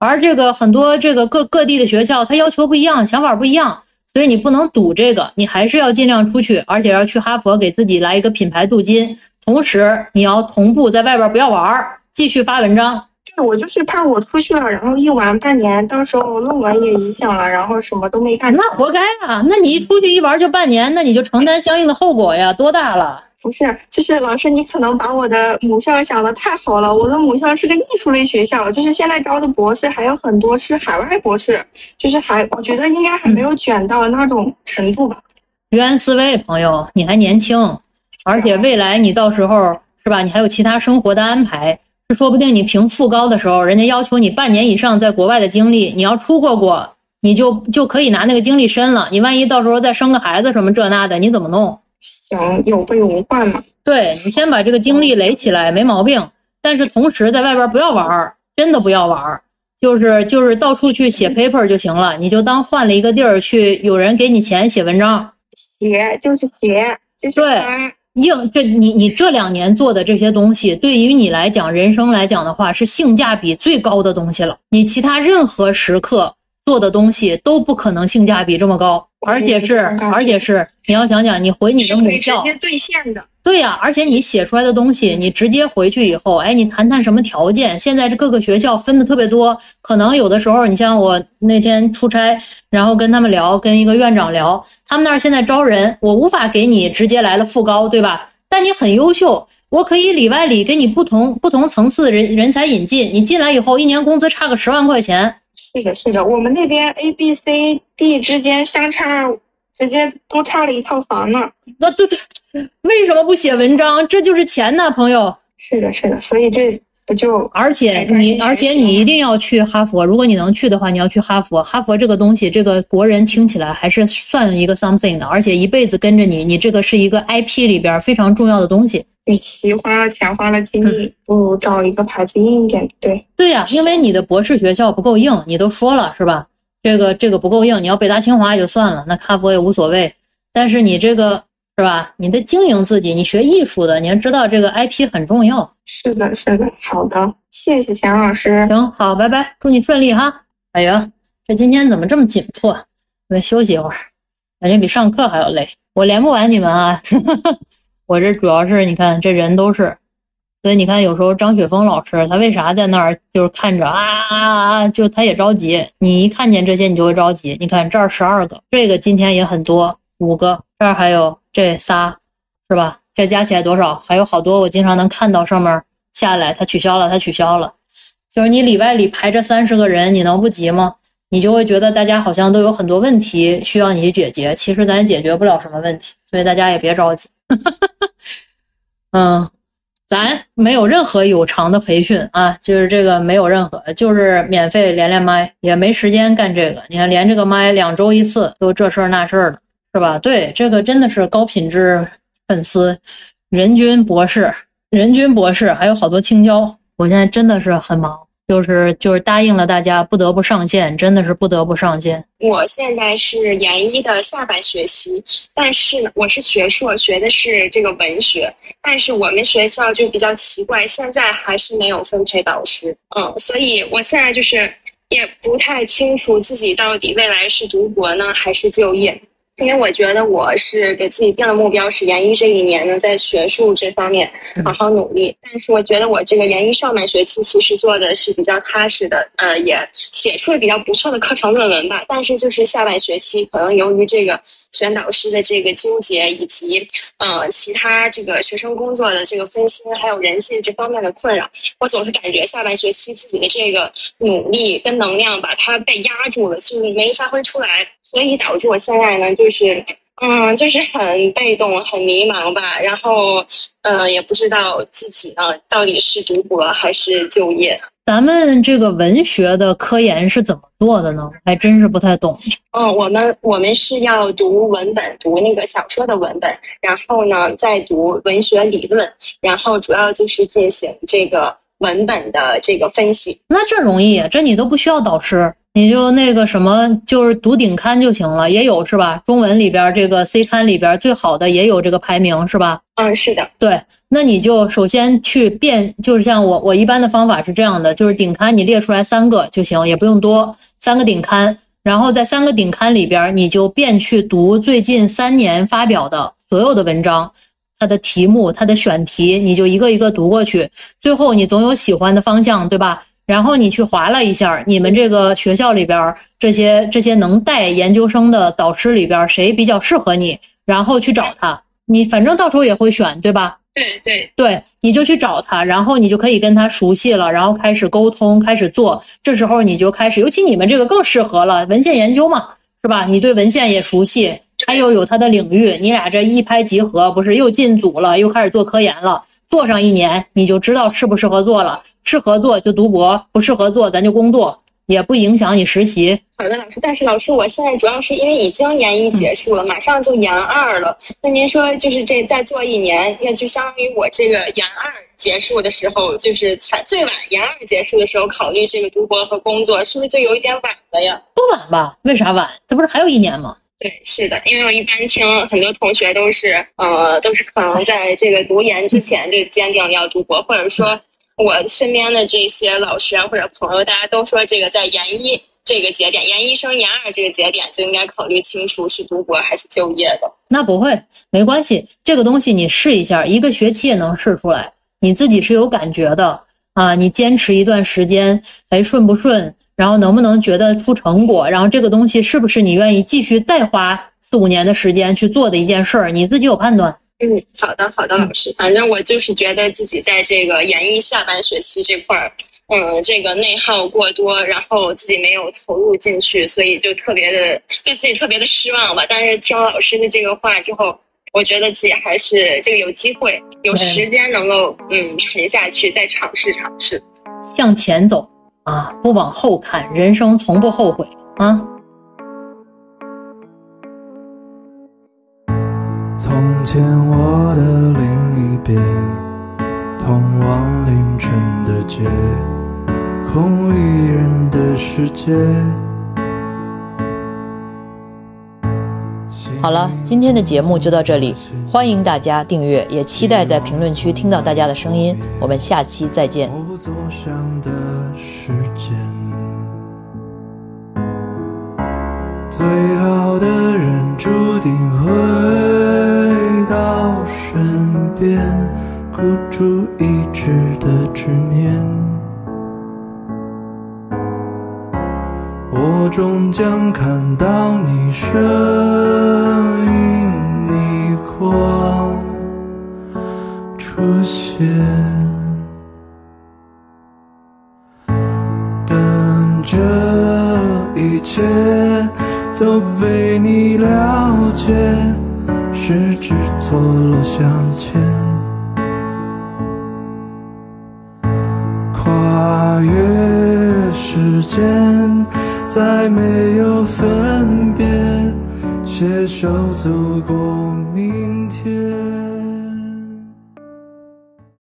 S1: 而这个很多这个各各地的学校，他要求不一样，想法不一样，所以你不能赌这个，你还是要尽量出去，而且要去哈佛给自己来一个品牌镀金。同时你要同步在外边不要玩，继续发文章。
S10: 我就是怕我出去了，然后一玩半年，到时候论文也影响了，然后什么都没干。
S1: 那活该啊！那你一出去一玩就半年，那你就承担相应的后果呀，多大了？
S10: 不是，就是老师，你可能把我的母校想的太好了。我的母校是个艺术类学校，就是现在招的博士还有很多是海外博士，就是还我觉得应该还没有卷到那种程度吧。
S1: 原思危朋友，你还年轻，而且未来你到时候是吧？你还有其他生活的安排。这说不定你评副高的时候，人家要求你半年以上在国外的经历，你要出过国，你就就可以拿那个经历申了。你万一到时候再生个孩子什么这那的，你怎么弄？
S10: 行，有备无患嘛。
S1: 对你先把这个经历垒起来，没毛病。但是同时在外边不要玩儿，真的不要玩儿，就是就是到处去写 paper 就行了，你就当换了一个地儿去，有人给你钱写文章，
S7: 写就是写，就是
S1: 对硬这你你这两年做的这些东西，对于你来讲，人生来讲的话，是性价比最高的东西了。你其他任何时刻做的东西都不可能性价比这么高，而且是而且是你要想想，你回你的母校，
S7: 直接兑现的。
S1: 对呀、而且你写出来的东西，你直接回去以后，哎，你谈谈什么条件？现在这各个学校分的特别多，可能有的时候，你像我那天出差，然后跟他们聊，跟一个院长聊，他们那儿现在招人，我无法给你直接来了副高，对吧？但你很优秀，我可以里外里给你不同不同层次的人人才引进，你进来以后，一年工资差个十万块钱，
S7: 是的，是的，我们那边 A、B、C、D 之间相差，直接都差了一套房呢。
S1: 那对对，(laughs) 为什么不写文章？这就是钱呢，朋友。
S7: 是的，是的，所以这不就
S1: 而且你，而且你一定要去哈佛。如果你能去的话，你要去哈佛。哈佛这个东西，这个国人听起来还是算一个 something 的，而且一辈子跟着你，你这个是一个 IP 里边非常重要的东西。
S7: 与其花了钱花了精力，不如找一个牌子硬一点。对，
S1: 对呀、因为你的博士学校不够硬，你都说了是吧？这个这个不够硬，你要北大清华也就算了，那哈佛也无所谓。但是你这个是吧？你得经营自己，你学艺术的，你要知道这个 IP 很重要。
S7: 是的，是的，好的，谢谢钱老师。
S1: 行，好，拜拜，祝你顺利哈。哎呀，这今天怎么这么紧迫？我休息一会儿，感觉比上课还要累。我连不完你们啊，(laughs) 我这主要是你看这人都是，所以你看有时候张雪峰老师他为啥在那儿就是看着啊啊啊，就他也着急。你一看见这些你就会着急。你看这儿十二个，这个今天也很多，五个，这儿还有这仨，是吧？这加起来多少？还有好多我经常能看到上面下来，他取消了，他取消了。就是你里外里排着三十个人，你能不急吗？你就会觉得大家好像都有很多问题需要你去解决，其实咱解决不了什么问题，所以大家也别着急。(laughs) 嗯，咱没有任何有偿的培训啊，就是这个没有任何，就是免费连连麦，也没时间干这个。你看连这个麦两周一次，都这事儿那事儿的，是吧？对，这个真的是高品质粉丝，人均博士，人均博士，还有好多青椒。我现在真的是很忙。就是就是答应了大家，不得不上线，真的是不得不上线。
S7: 我现在是研一的下半学期，但是呢，我是学硕，学的是这个文学，但是我们学校就比较奇怪，现在还是没有分配导师，嗯，所以我现在就是也不太清楚自己到底未来是读博呢还是就业。因为我觉得我是给自己定的目标是研一这一年呢，在学术这方面好好努力。但是我觉得我这个研一上半学期其实做的是比较踏实的，呃，也写出了比较不错的课程论文吧。但是就是下半学期，可能由于这个选导师的这个纠结，以及呃其他这个学生工作的这个分心，还有人际这方面的困扰，我总是感觉下半学期自己的这个努力跟能量把，它被压住了，就是没发挥出来。所以导致我现在呢，就是，嗯，就是很被动、很迷茫吧。然后，呃，也不知道自己呢到底是读博还是就业。
S1: 咱们这个文学的科研是怎么做的呢？还真是不太懂。
S7: 嗯，我们我们是要读文本，读那个小说的文本，然后呢再读文学理论，然后主要就是进行这个文本的这个分析。
S1: 那这容易，这你都不需要导师。你就那个什么，就是读顶刊就行了，也有是吧？中文里边这个 C 刊里边最好的也有这个排名是吧？
S7: 嗯，是的。
S1: 对，那你就首先去辨，就是像我我一般的方法是这样的，就是顶刊你列出来三个就行，也不用多，三个顶刊，然后在三个顶刊里边，你就便去读最近三年发表的所有的文章，它的题目、它的选题，你就一个一个读过去，最后你总有喜欢的方向，对吧？然后你去划了一下，你们这个学校里边这些这些能带研究生的导师里边谁比较适合你，然后去找他。你反正到时候也会选，对吧？
S7: 对对
S1: 对，你就去找他，然后你就可以跟他熟悉了，然后开始沟通，开始做。这时候你就开始，尤其你们这个更适合了，文献研究嘛，是吧？你对文献也熟悉，他又有他的领域，你俩这一拍即合，不是又进组了，又开始做科研了。做上一年，你就知道适不适合做了。适合做就读博，不适合做咱就工作，也不影响你实习。
S7: 好的，老师。但是老师，我现在主要是因为已经研一结束了，马上就研二了。那您说，就是这再做一年，那就相当于我这个研二结束的时候，就是才最晚研二结束的时候考虑这个读博和工作，是不是就有一点晚了呀？
S1: 不晚吧？为啥晚？这不是还有一年吗？
S7: 对，是的，因为我一般听很多同学都是，呃，都是可能在这个读研之前就坚定要读博，或者说我身边的这些老师啊或者朋友，大家都说这个在研一这个节点，研一升研二这个节点就应该考虑清楚是读博还是就业的。
S1: 那不会，没关系，这个东西你试一下，一个学期也能试出来，你自己是有感觉的啊，你坚持一段时间，哎，顺不顺？然后能不能觉得出成果？然后这个东西是不是你愿意继续再花四五年的时间去做的一件事儿？你自己有判断。
S7: 嗯，好的，好的，老师。反正我就是觉得自己在这个研一下半学期这块儿，嗯，这个内耗过多，然后自己没有投入进去，所以就特别的对自己特别的失望吧。但是听老师的这个话之后，我觉得自己还是这个有机会、有时间能够嗯沉下去，再尝试尝试，
S1: 向前走。啊，不往后看，人生从不后悔啊！
S2: 从前我的另一边，通往凌晨的街，空无一人的世界。
S1: 好了，今天的节目就到这里，欢迎大家订阅，也期待在评论区听到大家的声音。我们下期再见。
S2: 最好的人注定回到身边，孤注一掷的执念。我终将看到你身影逆光出现，但这一切都被你了解，十指错落相牵，再没有分别，携手走过明天。